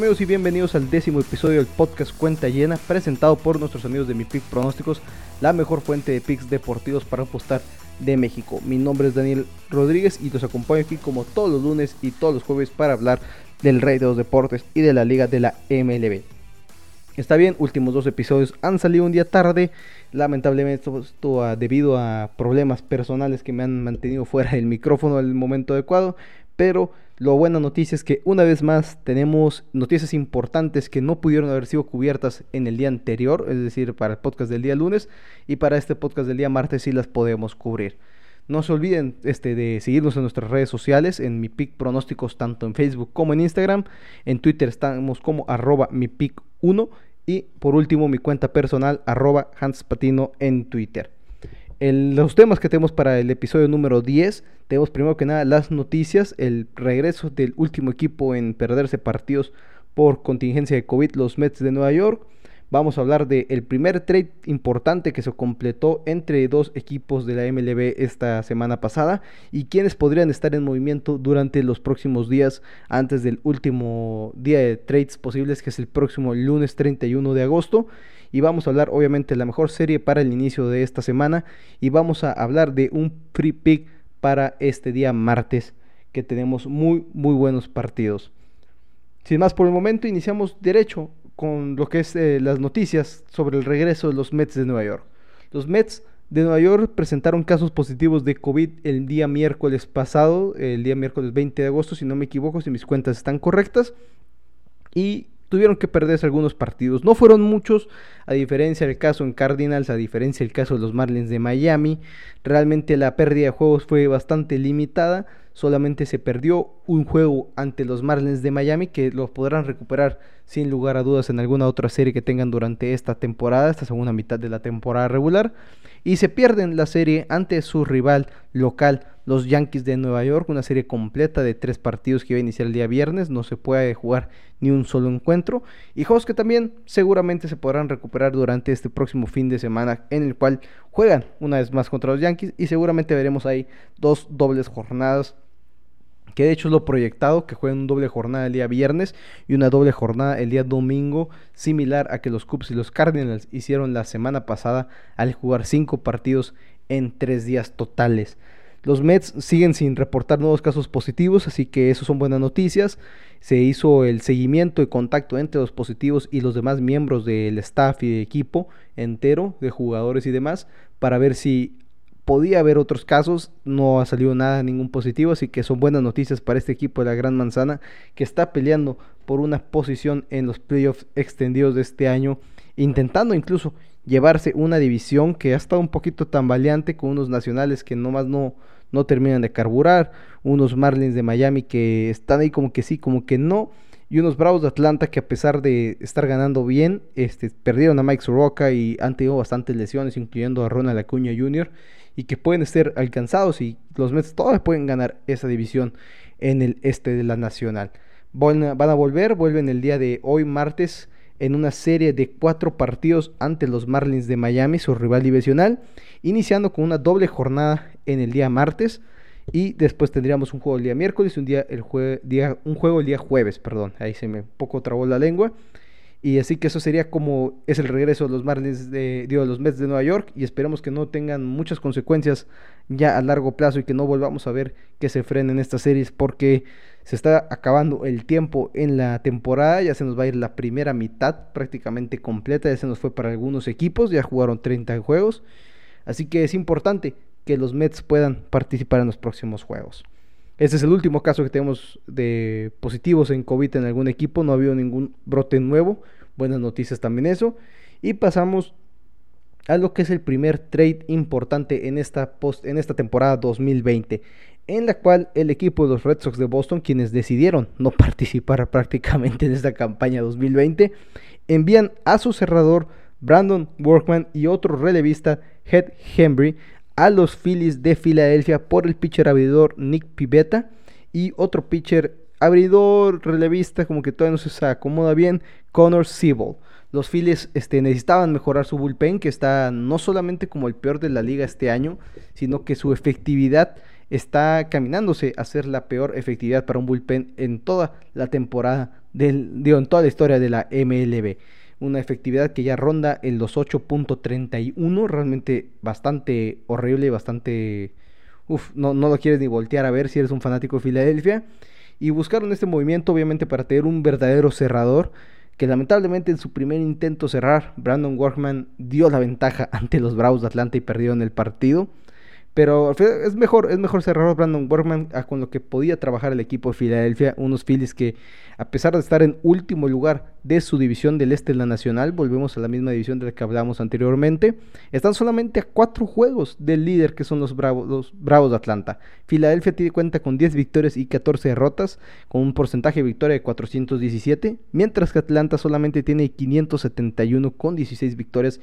Amigos y bienvenidos al décimo episodio del podcast Cuenta Llena, presentado por nuestros amigos de Mi Pick Pronósticos, la mejor fuente de picks deportivos para apostar de México. Mi nombre es Daniel Rodríguez y los acompaño aquí como todos los lunes y todos los jueves para hablar del rey de los deportes y de la liga de la MLB. Está bien, últimos dos episodios han salido un día tarde. Lamentablemente esto, debido a problemas personales que me han mantenido fuera del micrófono el momento adecuado. Pero lo buena noticia es que una vez más tenemos noticias importantes que no pudieron haber sido cubiertas en el día anterior, es decir, para el podcast del día lunes y para este podcast del día martes sí las podemos cubrir. No se olviden este, de seguirnos en nuestras redes sociales, en mi pick pronósticos tanto en Facebook como en Instagram. En Twitter estamos como arroba mi pick 1 y por último mi cuenta personal arroba Hans Patino en Twitter los temas que tenemos para el episodio número 10, tenemos primero que nada las noticias, el regreso del último equipo en perderse partidos por contingencia de COVID, los Mets de Nueva York. Vamos a hablar del primer trade importante que se completó entre dos equipos de la MLB esta semana pasada y quienes podrían estar en movimiento durante los próximos días antes del último día de trades posibles que es el próximo lunes 31 de agosto y vamos a hablar obviamente de la mejor serie para el inicio de esta semana y vamos a hablar de un free pick para este día martes que tenemos muy muy buenos partidos. Sin más por el momento iniciamos derecho con lo que es eh, las noticias sobre el regreso de los Mets de Nueva York. Los Mets de Nueva York presentaron casos positivos de COVID el día miércoles pasado, el día miércoles 20 de agosto, si no me equivoco, si mis cuentas están correctas. Y tuvieron que perderse algunos partidos. No fueron muchos, a diferencia del caso en Cardinals, a diferencia del caso de los Marlins de Miami. Realmente la pérdida de juegos fue bastante limitada. Solamente se perdió un juego ante los Marlins de Miami que lo podrán recuperar sin lugar a dudas en alguna otra serie que tengan durante esta temporada, esta segunda mitad de la temporada regular. Y se pierden la serie ante su rival local los Yankees de Nueva York, una serie completa de tres partidos que iba a iniciar el día viernes, no se puede jugar ni un solo encuentro, y juegos que también seguramente se podrán recuperar durante este próximo fin de semana, en el cual juegan una vez más contra los Yankees, y seguramente veremos ahí dos dobles jornadas que de hecho es lo proyectado, que jueguen una doble jornada el día viernes y una doble jornada el día domingo, similar a que los Cubs y los Cardinals hicieron la semana pasada al jugar cinco partidos en tres días totales. Los Mets siguen sin reportar nuevos casos positivos, así que eso son buenas noticias. Se hizo el seguimiento y contacto entre los positivos y los demás miembros del staff y equipo entero de jugadores y demás para ver si podía haber otros casos. No ha salido nada, ningún positivo, así que son buenas noticias para este equipo de la Gran Manzana que está peleando por una posición en los playoffs extendidos de este año, intentando incluso llevarse una división que ha estado un poquito tambaleante con unos nacionales que nomás no, no terminan de carburar, unos Marlins de Miami que están ahí como que sí, como que no, y unos Bravos de Atlanta que a pesar de estar ganando bien, este, perdieron a Mike Soroka y han tenido bastantes lesiones, incluyendo a Ronald Acuña Jr., y que pueden ser alcanzados y los Mets todavía pueden ganar esa división en el este de la Nacional. Van a, volver, vuelven el día de hoy martes en una serie de cuatro partidos ante los Marlins de Miami, su rival divisional, iniciando con una doble jornada en el día martes y después tendríamos un juego el día miércoles y un, día, el día, un juego el día jueves, perdón, ahí se me poco trabó la lengua. Y así que eso sería como es el regreso de los Marlins de, digo, los Mets de Nueva York y esperemos que no tengan muchas consecuencias ya a largo plazo y que no volvamos a ver que se frenen estas series porque se está acabando el tiempo en la temporada, ya se nos va a ir la primera mitad prácticamente completa, ya se nos fue para algunos equipos, ya jugaron 30 juegos, así que es importante que los Mets puedan participar en los próximos juegos. Este es el último caso que tenemos de positivos en COVID en algún equipo. No ha habido ningún brote nuevo. Buenas noticias también eso. Y pasamos a lo que es el primer trade importante en esta, post, en esta temporada 2020. En la cual el equipo de los Red Sox de Boston, quienes decidieron no participar prácticamente en esta campaña 2020, envían a su cerrador Brandon Workman y otro relevista, Head Henry, a los Phillies de Filadelfia por el pitcher abridor Nick Pivetta y otro pitcher abridor relevista como que todavía no se acomoda bien, Connor Siebel. Los Phillies este, necesitaban mejorar su bullpen, que está no solamente como el peor de la liga este año, sino que su efectividad está caminándose a ser la peor efectividad para un bullpen en toda la temporada del, digo, en toda la historia de la MLB. Una efectividad que ya ronda en los 8.31, realmente bastante horrible, bastante... Uf, no, no lo quieres ni voltear a ver si eres un fanático de Filadelfia. Y buscaron este movimiento obviamente para tener un verdadero cerrador que lamentablemente en su primer intento cerrar, Brandon Workman dio la ventaja ante los Bravos de Atlanta y perdió en el partido. Pero es mejor, es mejor cerrar Brandon Workman con lo que podía trabajar el equipo de Filadelfia. Unos Phillies que, a pesar de estar en último lugar de su división del este en la nacional, volvemos a la misma división de la que hablamos anteriormente, están solamente a cuatro juegos del líder que son los Bravos, los Bravos de Atlanta. Filadelfia tiene cuenta con 10 victorias y 14 derrotas, con un porcentaje de victoria de 417, mientras que Atlanta solamente tiene 571 con 16 victorias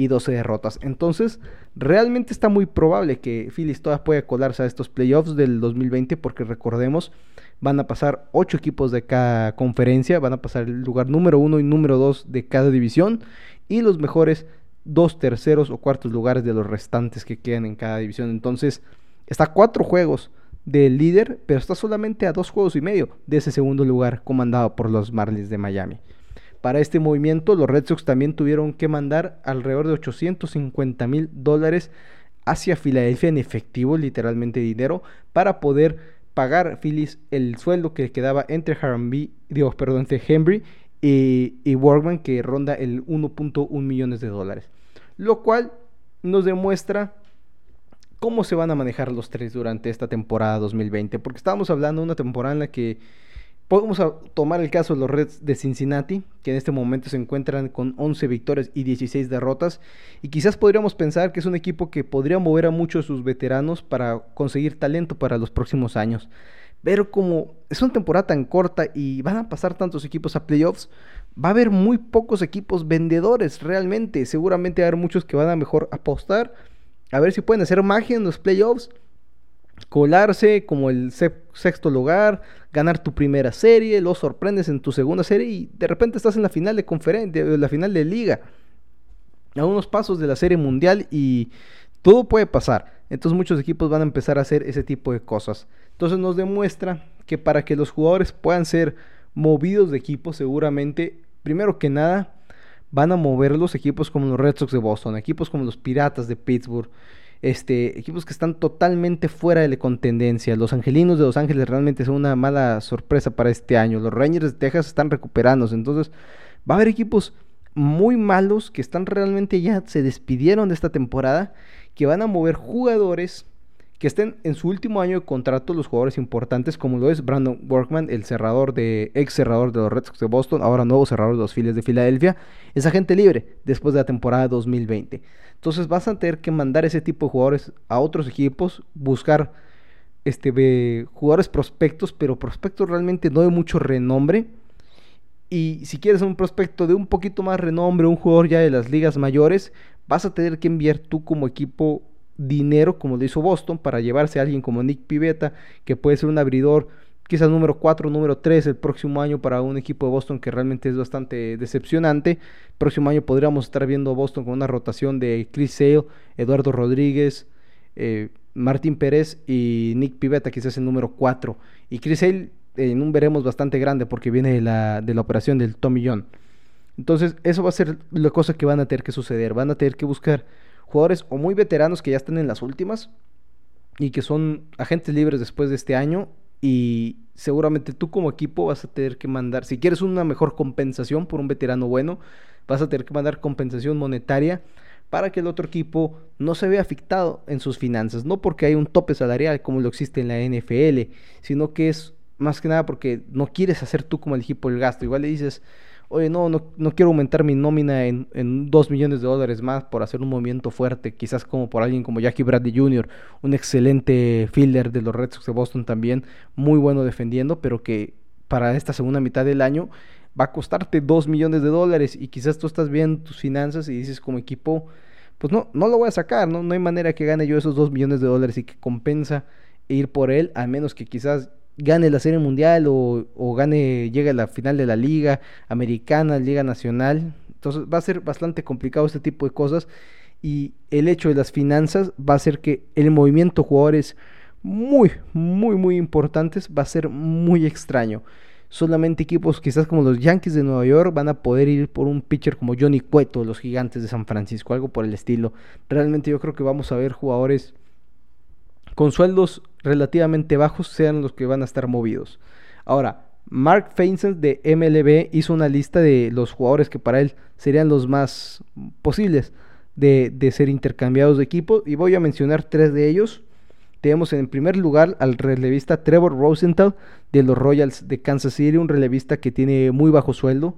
y 12 derrotas. Entonces, realmente está muy probable que Phillies todavía pueda colarse a estos playoffs del 2020 porque recordemos, van a pasar 8 equipos de cada conferencia, van a pasar el lugar número 1 y número 2 de cada división y los mejores dos terceros o cuartos lugares de los restantes que quedan en cada división. Entonces, está a 4 juegos del líder, pero está solamente a dos juegos y medio de ese segundo lugar comandado por los Marlins de Miami. Para este movimiento, los Red Sox también tuvieron que mandar alrededor de 850 mil dólares hacia Filadelfia en efectivo, literalmente dinero, para poder pagar Phillies el sueldo que quedaba entre Harambee, digo, perdón, entre Henry y, y Workman, que ronda el 1.1 millones de dólares. Lo cual nos demuestra cómo se van a manejar los tres durante esta temporada 2020, porque estábamos hablando de una temporada en la que Podemos tomar el caso de los Reds de Cincinnati, que en este momento se encuentran con 11 victorias y 16 derrotas, y quizás podríamos pensar que es un equipo que podría mover a muchos de sus veteranos para conseguir talento para los próximos años. Pero como es una temporada tan corta y van a pasar tantos equipos a playoffs, va a haber muy pocos equipos vendedores realmente. Seguramente va a haber muchos que van a mejor apostar a ver si pueden hacer magia en los playoffs colarse como el sexto lugar, ganar tu primera serie, lo sorprendes en tu segunda serie y de repente estás en la final de conferencia, la final de liga, a unos pasos de la serie mundial y todo puede pasar. Entonces muchos equipos van a empezar a hacer ese tipo de cosas. Entonces nos demuestra que para que los jugadores puedan ser movidos de equipo, seguramente, primero que nada, van a mover los equipos como los Red Sox de Boston, equipos como los Piratas de Pittsburgh, este, equipos que están totalmente fuera de la contendencia. Los Angelinos de Los Ángeles realmente son una mala sorpresa para este año. Los Rangers de Texas están recuperándose. Entonces, va a haber equipos muy malos que están realmente ya se despidieron de esta temporada, que van a mover jugadores que estén en su último año de contrato, los jugadores importantes, como lo es Brandon Workman, el cerrador de, ex cerrador de los Red Sox de Boston, ahora nuevo cerrador de los Phillies de Filadelfia, es agente libre después de la temporada 2020. Entonces vas a tener que mandar ese tipo de jugadores a otros equipos, buscar este, jugadores prospectos, pero prospectos realmente no de mucho renombre. Y si quieres un prospecto de un poquito más renombre, un jugador ya de las ligas mayores, vas a tener que enviar tú como equipo dinero, como lo hizo Boston, para llevarse a alguien como Nick Pivetta, que puede ser un abridor quizás número 4, número 3 el próximo año para un equipo de Boston que realmente es bastante decepcionante. El próximo año podríamos estar viendo a Boston con una rotación de Chris Sale, Eduardo Rodríguez, eh, Martín Pérez y Nick Pivetta, quizás el número 4. Y Chris Sale en un veremos bastante grande porque viene de la, de la operación del Tommy John. Entonces, eso va a ser la cosa que van a tener que suceder. Van a tener que buscar jugadores o muy veteranos que ya están en las últimas y que son agentes libres después de este año y seguramente tú como equipo vas a tener que mandar, si quieres una mejor compensación por un veterano bueno, vas a tener que mandar compensación monetaria para que el otro equipo no se vea afectado en sus finanzas, no porque hay un tope salarial como lo existe en la NFL, sino que es más que nada porque no quieres hacer tú como el equipo el gasto, igual le dices, oye, no, no, no quiero aumentar mi nómina en, en 2 millones de dólares más por hacer un movimiento fuerte, quizás como por alguien como Jackie Bradley Jr., un excelente fielder de los Red Sox de Boston también, muy bueno defendiendo, pero que para esta segunda mitad del año va a costarte 2 millones de dólares y quizás tú estás viendo tus finanzas y dices como equipo, pues no, no lo voy a sacar, ¿no? No hay manera que gane yo esos 2 millones de dólares y que compensa ir por él, a menos que quizás gane la Serie Mundial o, gane, llegue a la final de la Liga Americana, Liga Nacional. Entonces va a ser bastante complicado este tipo de cosas y el hecho de las finanzas va a hacer que el movimiento de jugadores muy, muy, muy importantes va a ser muy extraño. solamente equipos quizás como los Yankees de Nueva York van a poder ir por un pitcher como Johnny Cueto, los gigantes de San Francisco, algo por el estilo. Realmente yo creo que vamos a ver jugadores con sueldos relativamente bajos sean los que van a estar movidos. Ahora, Mark Feinstein de MLB hizo una lista de los jugadores que para él serían los más posibles de, de ser intercambiados de equipo y voy a mencionar tres de ellos. Tenemos en primer lugar al relevista Trevor Rosenthal de los Royals de Kansas City, un relevista que tiene muy bajo sueldo.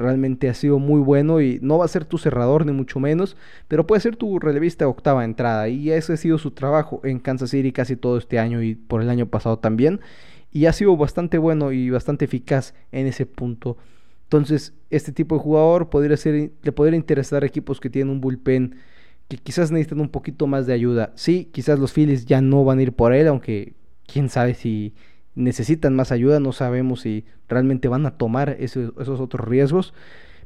Realmente ha sido muy bueno y no va a ser tu cerrador ni mucho menos, pero puede ser tu relevista octava entrada. Y ese ha sido su trabajo en Kansas City casi todo este año y por el año pasado también. Y ha sido bastante bueno y bastante eficaz en ese punto. Entonces, este tipo de jugador podría ser, le podría interesar a equipos que tienen un bullpen que quizás necesitan un poquito más de ayuda. Sí, quizás los Phillies ya no van a ir por él, aunque quién sabe si necesitan más ayuda, no sabemos si realmente van a tomar esos, otros riesgos.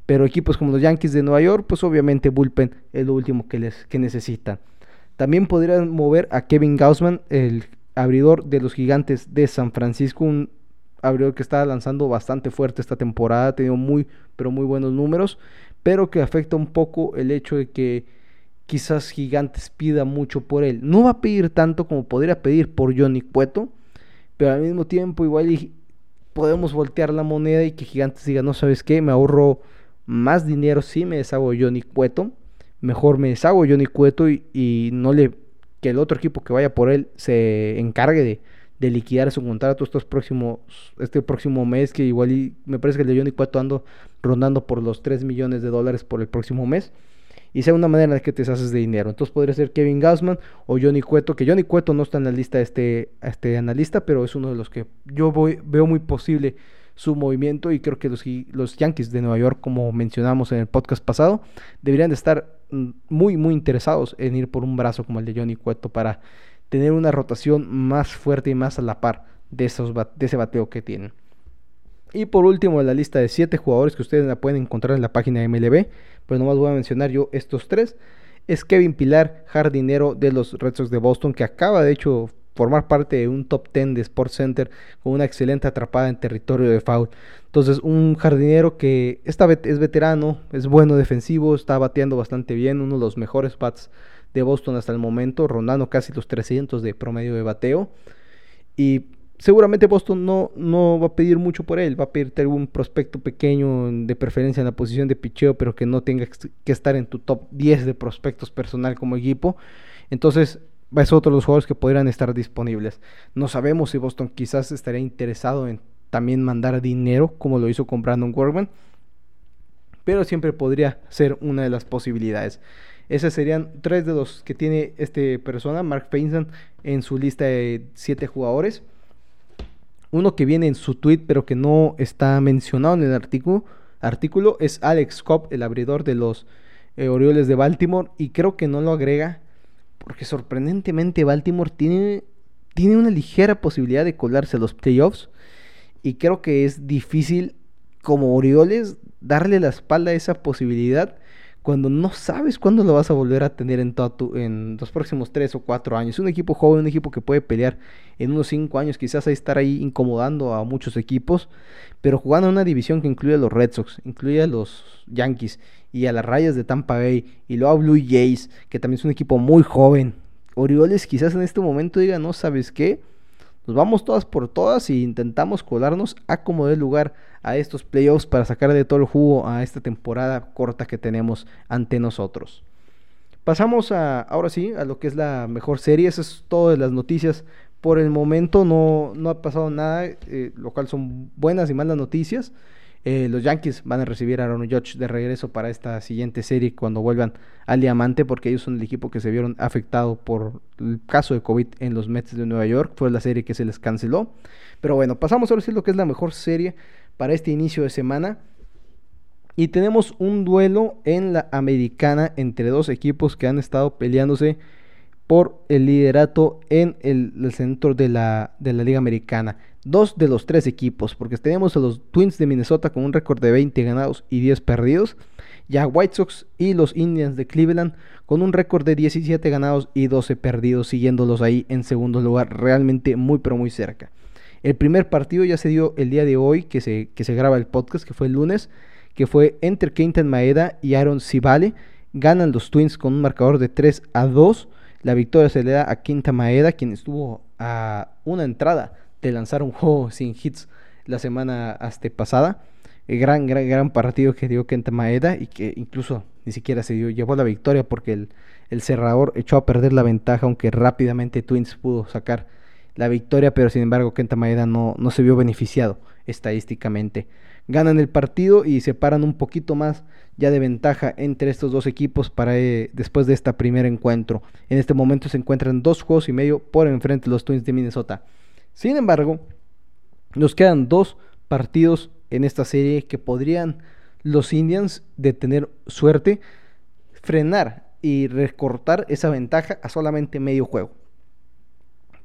Pero equipos como los Yankees de Nueva York, pues obviamente bullpen es lo último que, les, que necesitan. También podrían mover a Kevin Gaussman, el abridor de los gigantes de San Francisco, un abridor que está lanzando bastante fuerte esta temporada, ha tenido muy, pero muy buenos números, pero que afecta un poco el hecho de que quizás Gigantes pida mucho por él. No va a pedir tanto como podría pedir por Johnny Cueto, pero al mismo tiempo igual podemos voltear la moneda y que Gigantes diga, no sabes qué, me ahorro más dinero si me deshago de Johnny Cueto, mejor me deshago de Johnny Cueto y, no le que el otro equipo que vaya por él se encargue de, de liquidar su contrato estos próximos, este próximo mes, que igual me parece que el de Johnny Cueto ando rondando por los 3 millones de dólares por el próximo mes y sea una manera de que te deshaces de dinero. Entonces podría ser Kevin Gausman o Johnny Cueto, que Johnny Cueto no está en la lista de este, este analista, pero es uno de los que yo voy, veo muy posible su movimiento y creo que los, los Yankees de Nueva York, como mencionamos en el podcast pasado, deberían de estar mm, muy, muy interesados en ir por un brazo como el de Johnny Cueto para tener una rotación más fuerte y más a la par de, esos, de ese bateo que tienen. Y por último, la lista de 7 jugadores que ustedes la pueden encontrar en la página de MLB, pues nomás voy a mencionar yo estos tres. Es Kevin Pilar, jardinero de los Red Sox de Boston, que acaba de hecho formar parte de un top 10 de Sports Center con una excelente atrapada en territorio de foul. Entonces, un jardinero que esta es veterano, es bueno defensivo, está bateando bastante bien, uno de los mejores bats de Boston hasta el momento, rondando casi los 300 de promedio de bateo. Y seguramente Boston no, no va a pedir mucho por él, va a pedirte algún prospecto pequeño de preferencia en la posición de picheo, pero que no tenga que estar en tu top 10 de prospectos personal como equipo. Entonces, es otro de los jugadores que podrían estar disponibles. No sabemos si Boston quizás estaría interesado en también mandar dinero, como lo hizo con Brandon Workman, pero siempre podría ser una de las posibilidades. Esos serían tres de los que tiene este persona, Mark Feinstein, en su lista de siete jugadores. Uno que viene en su tweet pero que no está mencionado en el artículo, artículo es Alex Cobb, el abridor de los eh, Orioles de Baltimore. Y creo que no lo agrega porque sorprendentemente Baltimore tiene, tiene una ligera posibilidad de colarse a los playoffs. Y creo que es difícil como Orioles darle la espalda a esa posibilidad cuando no sabes cuándo lo vas a volver a tener en, en los próximos 3 o 4 años. Un equipo joven, un equipo que puede pelear en unos 5 años, quizás estar ahí incomodando a muchos equipos, pero jugando en una división que incluye a los Red Sox, incluye a los Yankees y a las Rayas de Tampa Bay y luego a Blue Jays, que también es un equipo muy joven. Orioles quizás en este momento diga, no sabes qué, nos vamos todas por todas y intentamos colarnos a como dé lugar a estos playoffs para sacar de todo el jugo a esta temporada corta que tenemos ante nosotros. Pasamos a, ahora sí, a lo que es la mejor serie. Eso es todas las noticias. Por el momento no, no ha pasado nada, eh, lo cual son buenas y malas noticias. Eh, los Yankees van a recibir a Aaron Judge de regreso para esta siguiente serie cuando vuelvan al diamante, porque ellos son el equipo que se vieron afectado por el caso de COVID en los Mets de Nueva York. Fue la serie que se les canceló. Pero bueno, pasamos a decir lo que es la mejor serie para este inicio de semana. Y tenemos un duelo en la americana entre dos equipos que han estado peleándose por el liderato en el, centro de la, de la Liga Americana dos de los tres equipos, porque tenemos a los Twins de Minnesota con un récord de 20 ganados y 10 perdidos, ya White Sox y los Indians de Cleveland con un récord de 17 ganados y 12 perdidos, siguiéndolos ahí en segundo lugar, realmente muy pero muy cerca. El primer partido ya se dio el día de hoy, que se, que se graba el podcast, que fue el lunes, que fue entre Kenton Maeda y Aaron Civale. Ganan los Twins con un marcador de 3 a 2. La victoria se le da a Quinta Maeda, quien estuvo a una entrada de lanzar un juego sin hits la semana hasta pasada. El gran, gran, gran partido que dio Kenta Maeda y que incluso ni siquiera se dio, llevó la victoria porque el, el cerrador echó a perder la ventaja, aunque rápidamente Twins pudo sacar la victoria, pero sin embargo Kenta Maeda no, no se vio beneficiado estadísticamente. Ganan el partido y separan un poquito más ya de ventaja entre estos dos equipos para eh, después de este primer encuentro. En este momento se encuentran dos juegos y medio por enfrente los Twins de Minnesota. Sin embargo, nos quedan dos partidos en esta serie que podrían los Indians de tener suerte frenar y recortar esa ventaja a solamente medio juego.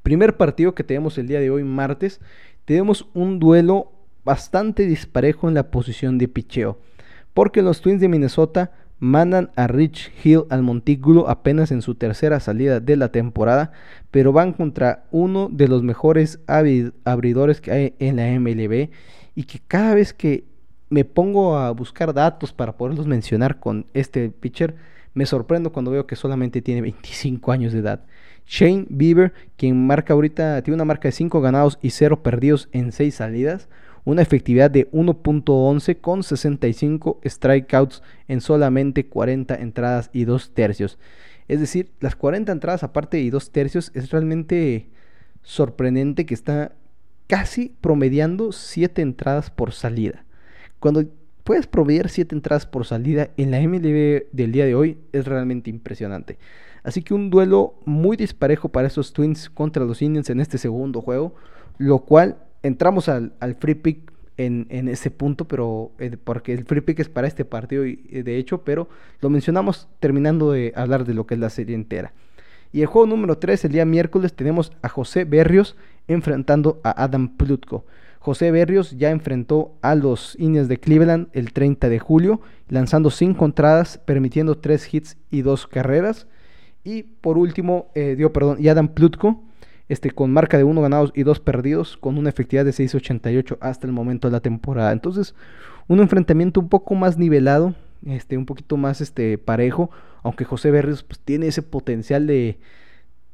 Primer partido que tenemos el día de hoy, martes, tenemos un duelo bastante disparejo en la posición de picheo, porque los Twins de Minnesota mandan a Rich Hill al montículo apenas en su tercera salida de la temporada, pero van contra uno de los mejores abridores que hay en la MLB y que cada vez que me pongo a buscar datos para poderlos mencionar con este pitcher, me sorprendo cuando veo que solamente tiene 25 años de edad. Shane Bieber, quien marca ahorita, tiene una marca de 5 ganados y 0 perdidos en 6 salidas, una efectividad de 1.11 con 65 strikeouts en solamente 40 entradas y 2 tercios. Es decir, las 40 entradas aparte y 2 tercios es realmente sorprendente que está casi promediando 7 entradas por salida. Cuando puedes proveer 7 entradas por salida en la MLB del día de hoy es realmente impresionante. Así que un duelo muy disparejo para esos Twins contra los Indians en este segundo juego, lo cual entramos al, free pick en, ese punto, pero eh, porque el free pick es para este partido y, de hecho, pero lo mencionamos terminando de hablar de lo que es la serie entera. Y el juego número 3, el día miércoles, tenemos a José Berrios enfrentando a Adam Plutko. José Berrios ya enfrentó a los Indians de Cleveland el 30 de julio, lanzando 5 entradas, permitiendo 3 hits y 2 carreras. Y por último, eh, dio perdón, y Adam Plutko, este, con marca de 1 ganados y 2 perdidos, con una efectividad de 6.88 hasta el momento de la temporada. Entonces, un enfrentamiento un poco más nivelado, este, un poquito más este, parejo, aunque José Berrios pues, tiene ese potencial de,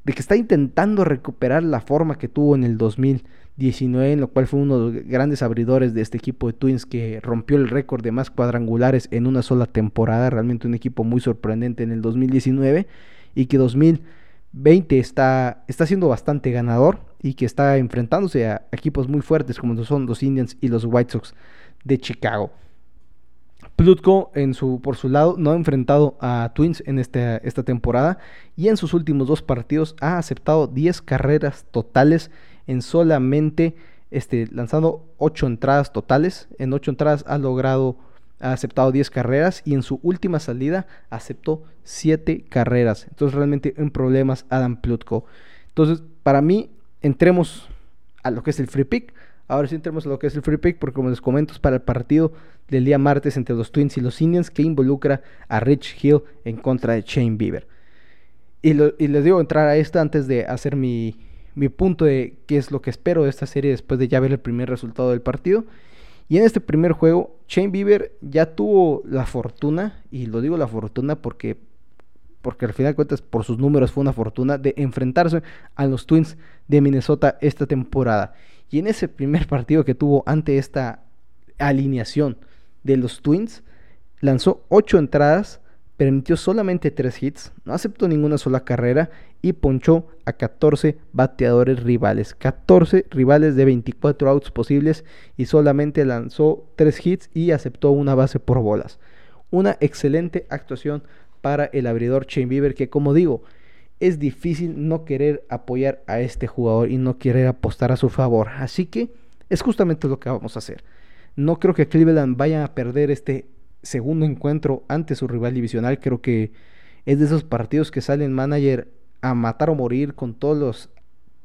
de que está intentando recuperar la forma que tuvo en el 2019, en lo cual fue uno de los grandes abridores de este equipo de Twins que rompió el récord de más cuadrangulares en una sola temporada, realmente un equipo muy sorprendente en el 2019 y que 2020 está, está siendo bastante ganador y que está enfrentándose a equipos muy fuertes como son los Indians y los White Sox de Chicago. Plutko en su, por su lado no ha enfrentado a Twins en esta, esta temporada y en sus últimos dos partidos ha aceptado 10 carreras totales en solamente este, lanzando 8 entradas totales. En 8 entradas ha logrado, ha aceptado 10 carreras y en su última salida aceptó 7 carreras. Entonces realmente en problemas Adam Plutko. Entonces para mí entremos a lo que es el free pick. Ahora sí entremos a lo que es el free pick, porque como les comento es para el partido del día martes entre los Twins y los Indians que involucra a Rich Hill en contra de Shane Bieber. Y, les digo entrar a esta antes de hacer mi, mi punto de qué es lo que espero de esta serie después de ya ver el primer resultado del partido. Y en este primer juego, Shane Bieber ya tuvo la fortuna, y lo digo la fortuna porque, porque al final de cuentas por sus números fue una fortuna, de enfrentarse a los Twins de Minnesota esta temporada. Y en ese primer partido que tuvo ante esta alineación de los Twins, lanzó 8 entradas, permitió solamente 3 hits, no aceptó ninguna sola carrera y ponchó a 14 bateadores rivales. 14 rivales de 24 outs posibles y solamente lanzó 3 hits y aceptó una base por bolas. Una excelente actuación para el abridor Shane Bieber que como digo, es difícil no querer apoyar a este jugador y no querer apostar a su favor. Así que es justamente lo que vamos a hacer. No creo que Cleveland vaya a perder este segundo encuentro ante su rival divisional. Creo que es de esos partidos que salen manager a matar o morir con todos los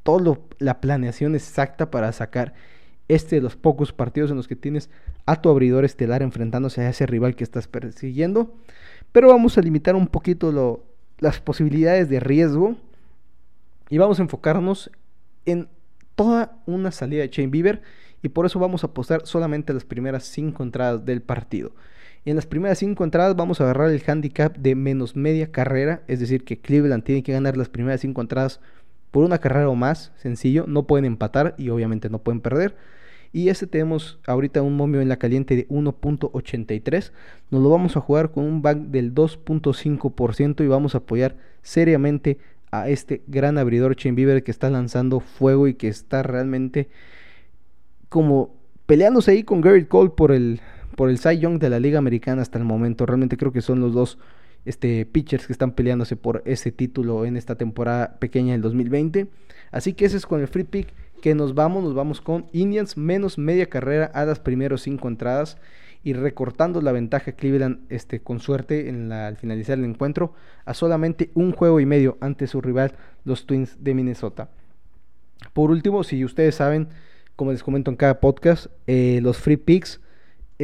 toda la planeación exacta para sacar este de los pocos partidos en los que tienes a tu abridor estelar enfrentándose a ese rival que estás persiguiendo. Pero vamos a limitar un poquito lo, las posibilidades de riesgo y vamos a enfocarnos en toda una salida de Chain Beaver y por eso vamos a apostar solamente las primeras 5 entradas del partido. En las primeras 5 entradas vamos a agarrar el handicap de menos media carrera, es decir, que Cleveland tiene que ganar las primeras 5 entradas por una carrera o más, sencillo, no pueden empatar y obviamente no pueden perder. Y este tenemos ahorita un momio en la caliente de 1.83. Nos lo vamos a jugar con un back del 2.5% y vamos a apoyar seriamente a este gran abridor Chain Beaver que está lanzando fuego y que está realmente como peleándose ahí con Garrett Cole por el, por el Cy Young de la Liga Americana hasta el momento. Realmente creo que son los dos este, pitchers que están peleándose por ese título en esta temporada pequeña del 2020. Así que ese es con el free pick que nos vamos. Nos vamos con Indians menos media carrera a las primeros cinco entradas y recortando la ventaja Cleveland este, con suerte en la, al finalizar el encuentro a solamente un juego y medio ante su rival los Twins de Minnesota. Por último, si ustedes saben, como les comento en cada podcast, eh, los free picks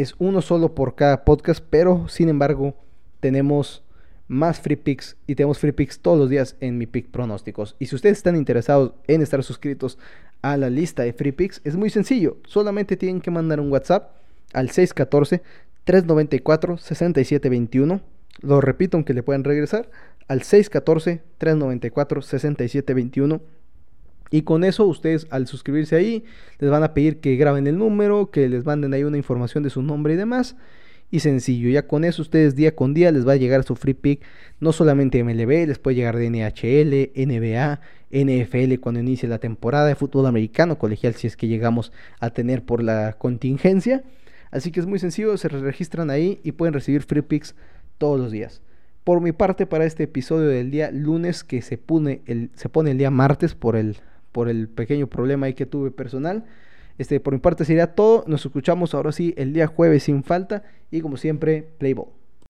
es uno solo por cada podcast, pero sin embargo tenemos más free picks y tenemos free picks todos los días en mi pick pronósticos. Y si ustedes están interesados en estar suscritos a la lista de free picks, es muy sencillo. Solamente tienen que mandar un WhatsApp al 614 394 6721. Lo repito aunque le puedan regresar al 614 394 6721 y con eso ustedes al suscribirse ahí les van a pedir que graben el número, que les manden ahí una información de su nombre y demás. Y sencillo, ya con eso ustedes día con día les va a llegar su free pick, no solamente MLB, les puede llegar de NHL, NBA, NFL cuando inicie la temporada de fútbol americano colegial si es que llegamos a tener por la contingencia. Así que es muy sencillo, se registran ahí y pueden recibir free picks todos los días. Por mi parte, para este episodio del día lunes, que se pone se pone el día martes por el por el pequeño problema ahí que tuve personal. Este, por mi parte sería todo. Nos escuchamos ahora sí el día jueves sin falta. Y como siempre, play ball.